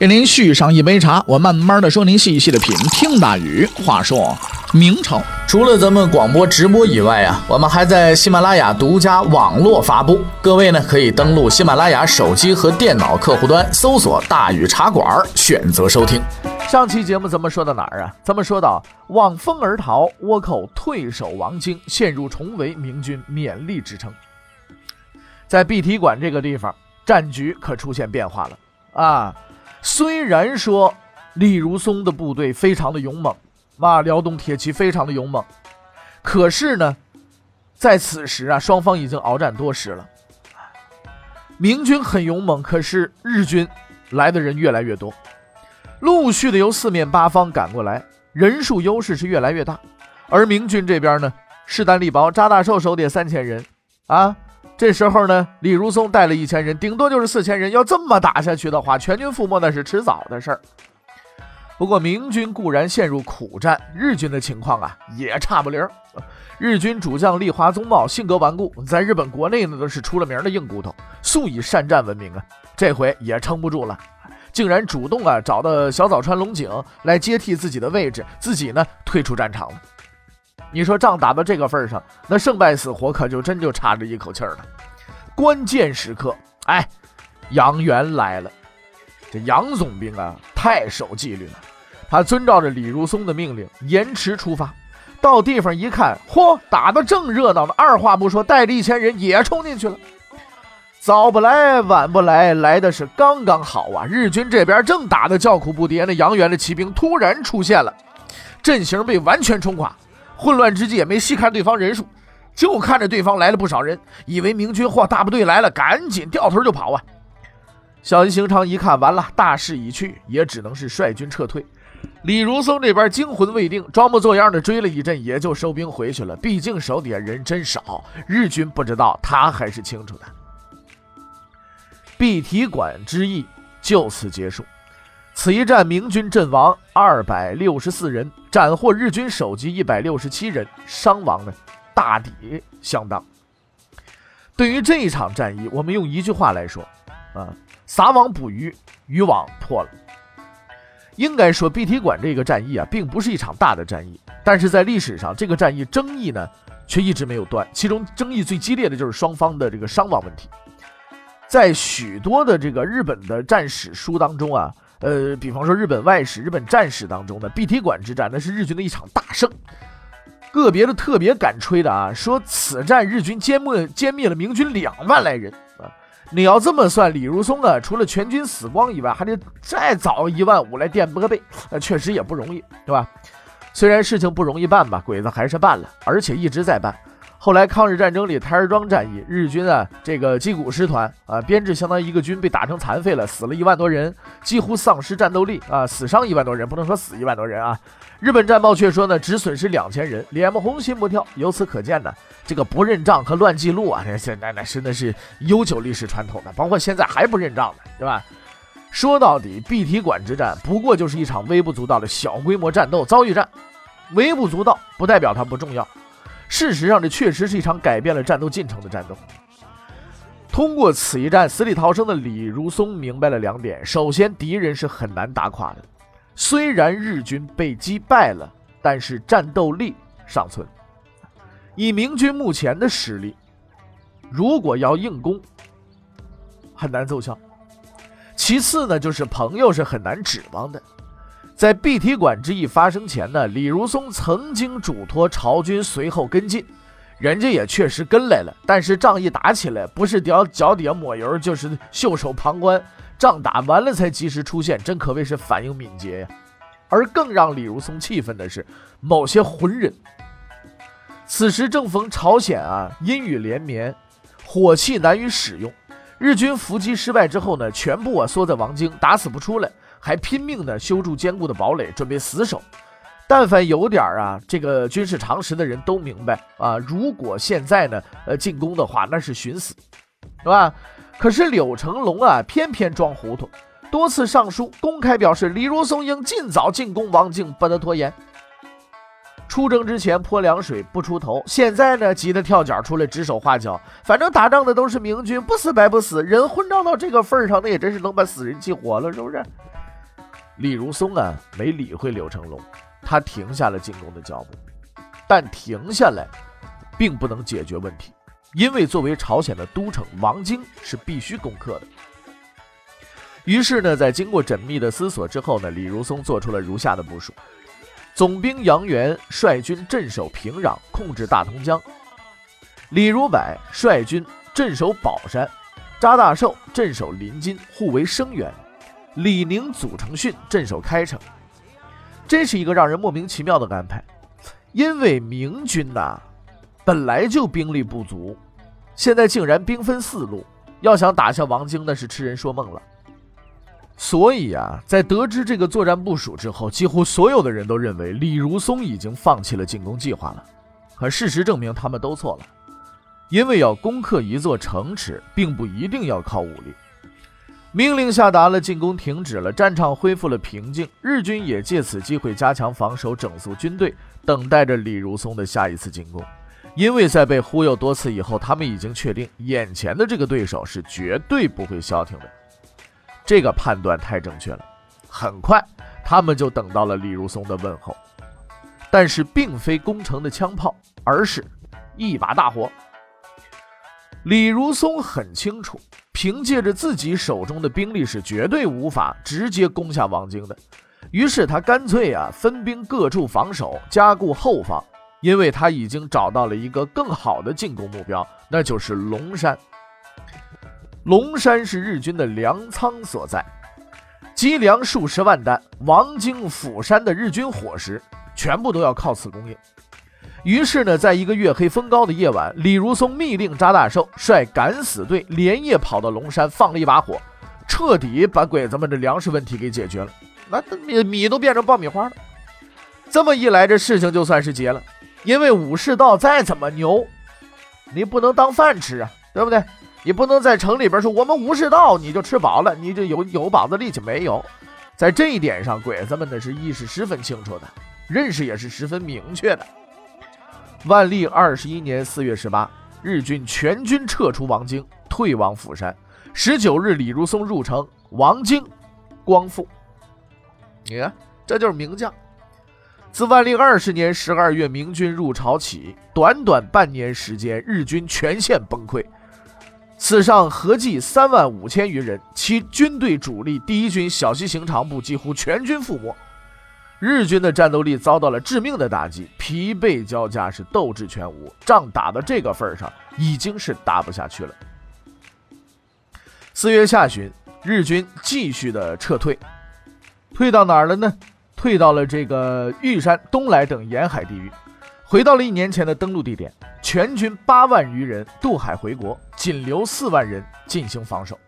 给您续上一杯茶，我慢慢的说，您细细的品。听大宇话说，明朝除了咱们广播直播以外啊，我们还在喜马拉雅独家网络发布。各位呢，可以登录喜马拉雅手机和电脑客户端，搜索“大宇茶馆”，选择收听。上期节目咱们说到哪儿啊？咱们说到望风而逃，倭寇退守王京，陷入重围，明军勉力支撑。在碧提馆这个地方，战局可出现变化了啊！虽然说李如松的部队非常的勇猛，啊，辽东铁骑非常的勇猛，可是呢，在此时啊，双方已经鏖战多时了。明军很勇猛，可是日军来的人越来越多，陆续的由四面八方赶过来，人数优势是越来越大。而明军这边呢，势单力薄，扎大寿手底下三千人，啊。这时候呢，李如松带了一千人，顶多就是四千人。要这么打下去的话，全军覆没那是迟早的事儿。不过明军固然陷入苦战，日军的情况啊也差不离儿。日军主将立华宗茂性格顽固，在日本国内呢都是出了名的硬骨头，素以善战闻名啊。这回也撑不住了，竟然主动啊找到小早川龙井来接替自己的位置，自己呢退出战场了。你说仗打到这个份上，那胜败死活可就真就差着一口气了。关键时刻，哎，杨元来了。这杨总兵啊，太守纪律了。他遵照着李如松的命令，延迟出发。到地方一看，嚯，打得正热闹呢。二话不说，带着一千人也冲进去了。早不来，晚不来，来的是刚刚好啊！日军这边正打得叫苦不迭，那杨元的骑兵突然出现了，阵型被完全冲垮。混乱之际也没细看对方人数，就看着对方来了不少人，以为明军或大部队来了，赶紧掉头就跑啊！小西行长一看，完了，大势已去，也只能是率军撤退。李如松这边惊魂未定，装模作样的追了一阵，也就收兵回去了。毕竟手底下人真少，日军不知道，他还是清楚的。碧提馆之役就此结束。此一战，明军阵亡二百六十四人，斩获日军首级一百六十七人，伤亡呢大抵相当。对于这一场战役，我们用一句话来说，啊，撒网捕鱼，渔网破了。应该说，碧提馆这个战役啊，并不是一场大的战役，但是在历史上，这个战役争议呢，却一直没有断。其中争议最激烈的就是双方的这个伤亡问题。在许多的这个日本的战史书当中啊。呃，比方说日本外史、日本战史当中的碧提馆之战，那是日军的一场大胜。个别的特别敢吹的啊，说此战日军歼灭歼灭了明军两万来人啊。你要这么算，李如松啊，除了全军死光以外，还得再找一万五来垫拨背，那确实也不容易，对吧？虽然事情不容易办吧，鬼子还是办了，而且一直在办。后来抗日战争里台儿庄战役，日军啊这个矶谷师团啊编制相当于一个军被打成残废了，死了一万多人，几乎丧失战斗力啊，死伤一万多人，不能说死一万多人啊。日本战报却说呢，只损失两千人，脸不红心不跳。由此可见呢，这个不认账和乱记录啊，现在那真的是悠久历史传统的，包括现在还不认账呢，对吧？说到底，碧提馆之战不过就是一场微不足道的小规模战斗遭遇战，微不足道不代表它不重要。事实上，这确实是一场改变了战斗进程的战斗。通过此一战，死里逃生的李如松明白了两点：首先，敌人是很难打垮的；虽然日军被击败了，但是战斗力尚存。以明军目前的实力，如果要硬攻，很难奏效。其次呢，就是朋友是很难指望的。在碧提馆之役发生前呢，李如松曾经嘱托朝军随后跟进，人家也确实跟来了。但是仗一打起来，不是脚脚底下抹油，就是袖手旁观。仗打完了才及时出现，真可谓是反应敏捷呀。而更让李如松气愤的是，某些浑人。此时正逢朝鲜啊阴雨连绵，火器难于使用，日军伏击失败之后呢，全部啊缩在王京，打死不出来。还拼命的修筑坚固的堡垒，准备死守。但凡有点儿啊这个军事常识的人都明白啊，如果现在呢呃进攻的话，那是寻死，是吧？可是柳成龙啊，偏偏装糊涂，多次上书公开表示李如松应尽早进攻王京，不得拖延。出征之前泼凉水不出头，现在呢急得跳脚出来指手画脚。反正打仗的都是明军，不死白不死。人混账到这个份儿上，那也真是能把死人气活了，是不是？李如松啊，没理会柳成龙，他停下了进攻的脚步。但停下来，并不能解决问题，因为作为朝鲜的都城，王京是必须攻克的。于是呢，在经过缜密的思索之后呢，李如松做出了如下的部署。总兵杨元率军镇守平壤，控制大同江；李如柏率军镇守宝山，查大寿镇守临津，互为声援；李宁、祖承训镇守开城。这是一个让人莫名其妙的安排，因为明军呐本来就兵力不足，现在竟然兵分四路，要想打下王京，那是痴人说梦了。所以啊，在得知这个作战部署之后，几乎所有的人都认为李如松已经放弃了进攻计划了。可事实证明，他们都错了。因为要攻克一座城池，并不一定要靠武力。命令下达了，进攻停止了，战场恢复了平静。日军也借此机会加强防守，整肃军队，等待着李如松的下一次进攻。因为在被忽悠多次以后，他们已经确定，眼前的这个对手是绝对不会消停的。这个判断太正确了，很快他们就等到了李如松的问候，但是并非攻城的枪炮，而是一把大火。李如松很清楚，凭借着自己手中的兵力是绝对无法直接攻下王京的，于是他干脆啊分兵各处防守，加固后方，因为他已经找到了一个更好的进攻目标，那就是龙山。龙山是日军的粮仓所在，积粮数十万担，王京、釜山的日军伙食全部都要靠此供应。于是呢，在一个月黑风高的夜晚，李如松密令扎大寿率敢死队连夜跑到龙山，放了一把火，彻底把鬼子们的粮食问题给解决了。那米米都变成爆米花了。这么一来，这事情就算是结了。因为武士道再怎么牛，你不能当饭吃啊，对不对？你不能在城里边说我们武士道，你就吃饱了，你就有有膀子力气没有？在这一点上，鬼子们呢是意识十分清楚的，认识也是十分明确的。万历二十一年四月十八，日军全军撤出王京，退往釜山。十九日，李如松入城，王京光复。你看，这就是名将。自万历二十年十二月明军入朝起，短短半年时间，日军全线崩溃。此上合计三万五千余人，其军队主力第一军小西行长部几乎全军覆没，日军的战斗力遭到了致命的打击，疲惫交加，是斗志全无。仗打到这个份上，已经是打不下去了。四月下旬，日军继续的撤退，退到哪儿了呢？退到了这个玉山、东来等沿海地域。回到了一年前的登陆地点，全军八万余人渡海回国，仅留四万人进行防守。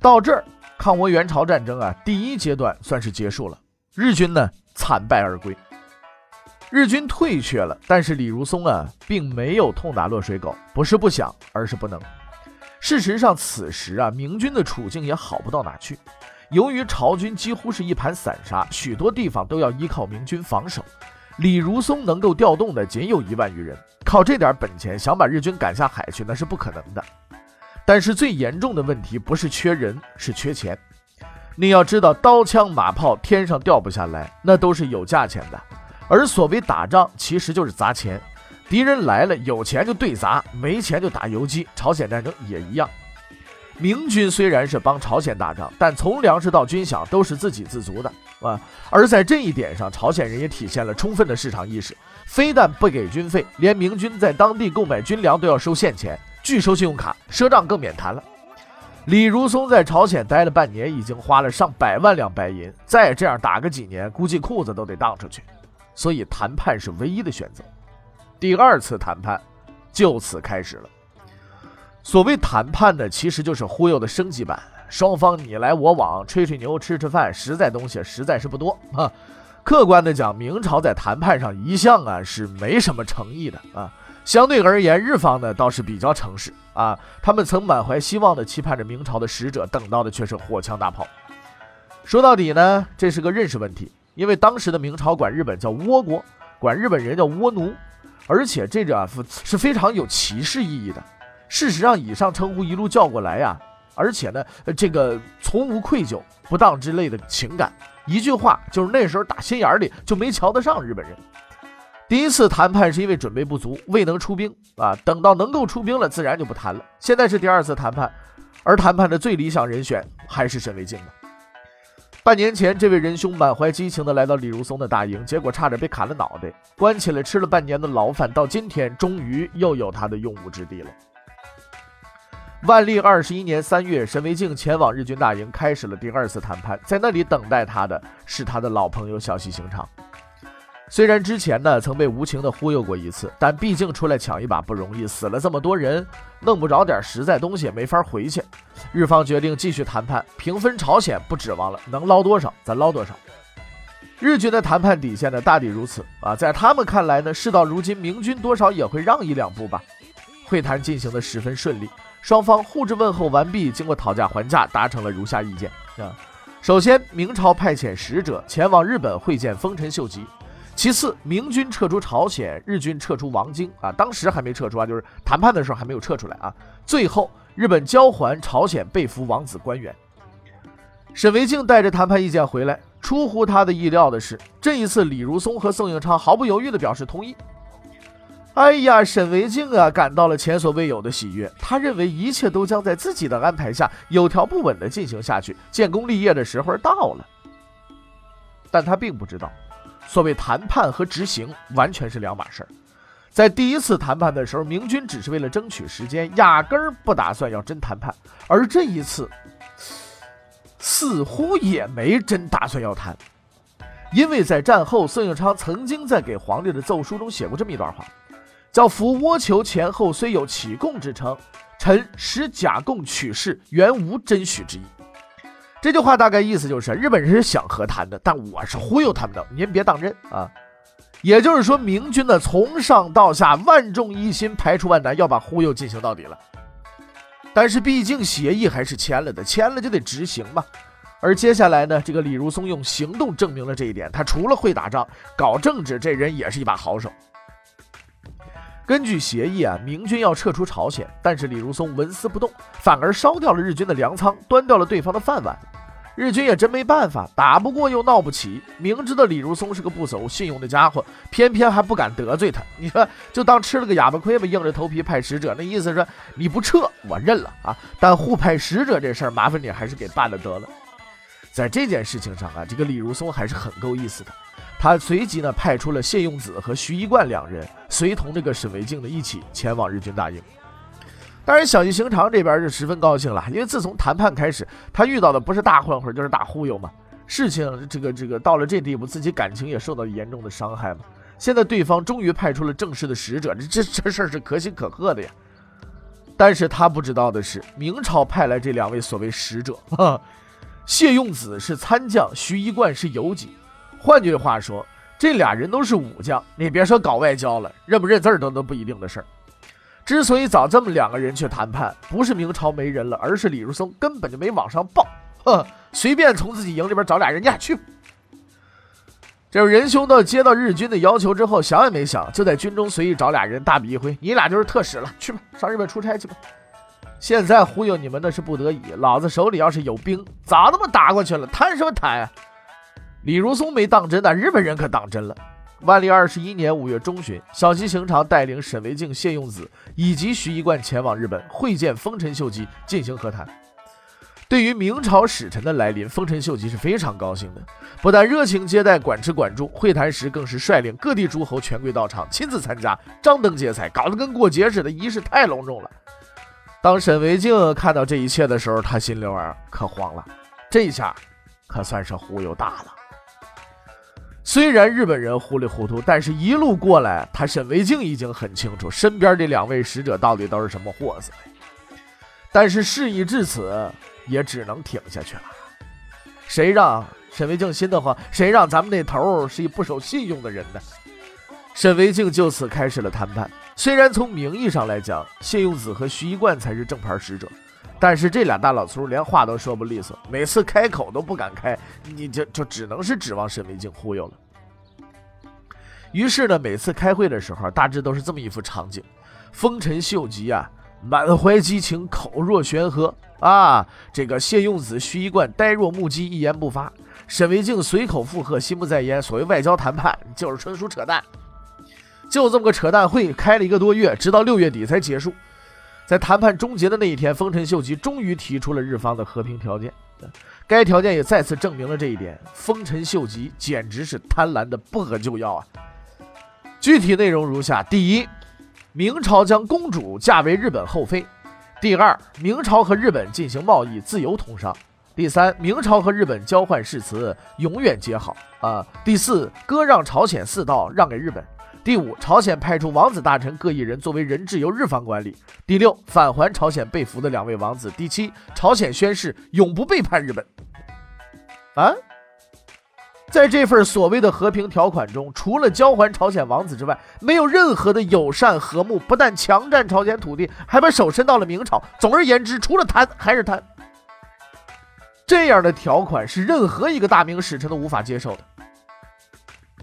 到这儿，抗倭援朝战争啊，第一阶段算是结束了。日军呢，惨败而归。日军退却了，但是李如松啊，并没有痛打落水狗，不是不想，而是不能。事实上，此时啊，明军的处境也好不到哪去。由于朝军几乎是一盘散沙，许多地方都要依靠明军防守。李如松能够调动的仅有一万余人，靠这点本钱想把日军赶下海去，那是不可能的。但是最严重的问题不是缺人，是缺钱。你要知道，刀枪马炮天上掉不下来，那都是有价钱的。而所谓打仗，其实就是砸钱。敌人来了，有钱就对砸，没钱就打游击。朝鲜战争也一样。明军虽然是帮朝鲜打仗，但从粮食到军饷都是自给自足的啊。而在这一点上，朝鲜人也体现了充分的市场意识，非但不给军费，连明军在当地购买军粮都要收现钱，拒收信用卡，赊账更免谈了。李如松在朝鲜待了半年，已经花了上百万两白银，再这样打个几年，估计裤子都得荡出去。所以谈判是唯一的选择。第二次谈判就此开始了。所谓谈判呢，其实就是忽悠的升级版。双方你来我往，吹吹牛，吃吃饭，实在东西实在是不多啊。客观的讲，明朝在谈判上一向啊是没什么诚意的啊。相对而言，日方呢倒是比较诚实啊。他们曾满怀希望的期盼着明朝的使者，等到的却是火枪大炮。说到底呢，这是个认识问题，因为当时的明朝管日本叫倭国，管日本人叫倭奴，而且这个是非常有歧视意义的。事实上，以上称呼一路叫过来呀，而且呢，这个从无愧疚、不当之类的情感。一句话就是那时候打心眼里就没瞧得上日本人。第一次谈判是因为准备不足，未能出兵啊。等到能够出兵了，自然就不谈了。现在是第二次谈判，而谈判的最理想人选还是沈惟敬呢。半年前，这位仁兄满怀激情地来到李如松的大营，结果差点被砍了脑袋，关起来吃了半年的牢饭，到今天终于又有他的用武之地了。万历二十一年三月，沈惟敬前往日军大营，开始了第二次谈判。在那里等待他的是他的老朋友小西行长。虽然之前呢曾被无情的忽悠过一次，但毕竟出来抢一把不容易，死了这么多人，弄不着点实在东西，没法回去。日方决定继续谈判，平分朝鲜，不指望了，能捞多少咱捞多少。日军的谈判底线呢，大抵如此啊。在他们看来呢，事到如今，明军多少也会让一两步吧。会谈进行的十分顺利。双方互致问候完毕，经过讨价还价，达成了如下意见啊。首先，明朝派遣使者前往日本会见丰臣秀吉；其次，明军撤出朝鲜，日军撤出王京啊，当时还没撤出啊，就是谈判的时候还没有撤出来啊。最后，日本交还朝鲜被俘王子官员。沈惟敬带着谈判意见回来，出乎他的意料的是，这一次李如松和宋应昌毫不犹豫地表示同意。哎呀，沈维敬啊，感到了前所未有的喜悦。他认为一切都将在自己的安排下有条不紊地进行下去，建功立业的时候到了。但他并不知道，所谓谈判和执行完全是两码事儿。在第一次谈判的时候，明军只是为了争取时间，压根儿不打算要真谈判；而这一次，似乎也没真打算要谈，因为在战后，宋应昌曾经在给皇帝的奏书中写过这么一段话。叫伏倭求前后虽有起供之称，臣使假供取事，原无真许之意。这句话大概意思就是，日本人是想和谈的，但我是忽悠他们的，您别当真啊。也就是说，明军呢从上到下万众一心，排除万难，要把忽悠进行到底了。但是毕竟协议还是签了的，签了就得执行嘛。而接下来呢，这个李如松用行动证明了这一点，他除了会打仗，搞政治，这人也是一把好手。根据协议啊，明军要撤出朝鲜，但是李如松纹丝不动，反而烧掉了日军的粮仓，端掉了对方的饭碗。日军也真没办法，打不过又闹不起。明知道李如松是个不守信用的家伙，偏偏还不敢得罪他。你说，就当吃了个哑巴亏吧，硬着头皮派使者，那意思说你不撤，我认了啊。但互派使者这事儿，麻烦你还是给办了得了。在这件事情上啊，这个李如松还是很够意思的。他随即呢派出了谢用子和徐一贯两人，随同这个沈维敬呢一起前往日军大营。当然，小西行长这边就十分高兴了，因为自从谈判开始，他遇到的不是大混混就是大忽悠嘛。事情这个这个到了这地步，自己感情也受到严重的伤害嘛。现在对方终于派出了正式的使者，这这这事儿是可喜可贺的呀。但是他不知道的是，明朝派来这两位所谓使者，谢用子是参将，徐一贯是游击。换句话说，这俩人都是武将，你别说搞外交了，认不认字儿都都不一定的事儿。之所以找这么两个人去谈判，不是明朝没人了，而是李如松根本就没往上报，哼，随便从自己营里边找俩人家去。这仁兄到接到日军的要求之后，想也没想，就在军中随意找俩人，大笔一挥，你俩就是特使了，去吧，上日本出差去吧。现在忽悠你们那是不得已，老子手里要是有兵，早他妈打过去了，谈什么谈啊？李如松没当真，但日本人可当真了。万历二十一年五月中旬，小西行长带领沈惟敬、谢用子以及徐一贯前往日本会见丰臣秀吉，进行和谈。对于明朝使臣的来临，丰臣秀吉是非常高兴的，不但热情接待、管吃管住，会谈时更是率领各地诸侯权贵到场，亲自参加，张灯结彩，搞得跟过节似的，仪式太隆重了。当沈惟敬看到这一切的时候，他心里啊可慌了，这下可算是忽悠大了。虽然日本人糊里糊涂，但是一路过来，他沈维敬已经很清楚身边这两位使者到底都是什么货色。但是事已至此，也只能挺下去了。谁让沈维敬心的慌？谁让咱们那头是一不守信用的人呢？沈维敬就此开始了谈判。虽然从名义上来讲，谢用子和徐一贯才是正牌使者，但是这俩大老粗连话都说不利索，每次开口都不敢开，你就就只能是指望沈维静忽悠了。于是呢，每次开会的时候，大致都是这么一幅场景：丰臣秀吉啊，满怀激情，口若悬河啊；这个谢用子、徐一贯呆若木鸡，一言不发；沈维静随口附和，心不在焉。所谓外交谈判，就是纯属扯淡。就这么个扯淡会，开了一个多月，直到六月底才结束。在谈判终结的那一天，丰臣秀吉终于提出了日方的和平条件。该条件也再次证明了这一点：丰臣秀吉简直是贪婪的不可救药啊！具体内容如下：第一，明朝将公主嫁为日本后妃；第二，明朝和日本进行贸易自由通商；第三，明朝和日本交换誓词，永远结好啊；第四，割让朝鲜四道让给日本；第五，朝鲜派出王子大臣各一人作为人质由日方管理；第六，返还朝鲜被俘的两位王子；第七，朝鲜宣誓永不背叛日本。啊？在这份所谓的和平条款中，除了交还朝鲜王子之外，没有任何的友善和睦。不但强占朝鲜土地，还把手伸到了明朝。总而言之，除了贪还是贪。这样的条款是任何一个大明使臣都无法接受的。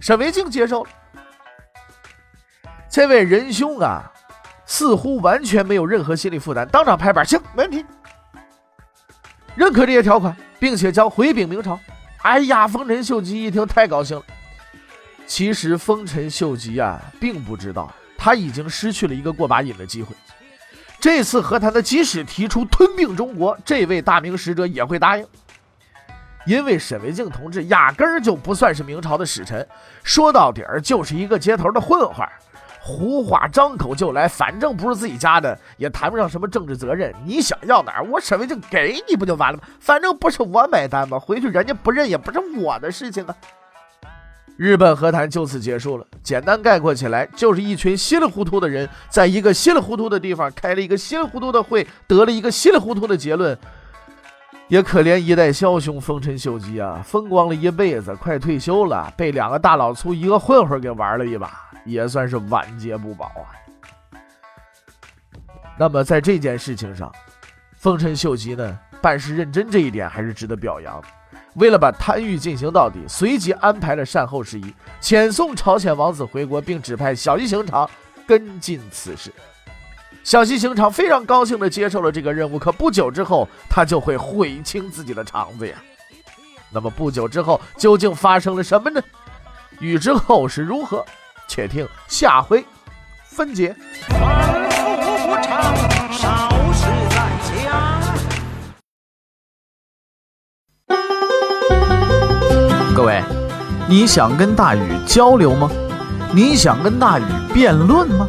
沈维敬接受了，这位仁兄啊，似乎完全没有任何心理负担，当场拍板，行，没问题，认可这些条款，并且将回禀明朝。哎呀，丰臣秀吉一听太高兴了。其实丰臣秀吉啊，并不知道他已经失去了一个过把瘾的机会。这次和谈的，即使提出吞并中国，这位大明使者也会答应，因为沈维敬同志压根儿就不算是明朝的使臣，说到底儿就是一个街头的混混儿。胡话张口就来，反正不是自己家的，也谈不上什么政治责任。你想要哪儿，我沈维敬给你不就完了吗？反正不是我买单吗？回去人家不认也不是我的事情啊。日本和谈就此结束了。简单概括起来，就是一群稀里糊涂的人，在一个稀里糊涂的地方开了一个稀里糊涂的会，得了一个稀里糊涂的结论。也可怜一代枭雄丰臣秀吉啊，风光了一辈子，快退休了，被两个大老粗一个混混给玩了一把。也算是晚节不保啊。那么在这件事情上，丰臣秀吉呢办事认真，这一点还是值得表扬。为了把贪欲进行到底，随即安排了善后事宜，遣送朝鲜王子回国，并指派小西行长跟进此事。小西行长非常高兴地接受了这个任务，可不久之后，他就会悔清自己的肠子呀。那么不久之后，究竟发生了什么呢？欲知后事如何？且听下回分解。各位，你想跟大禹交流吗？你想跟大禹辩论吗？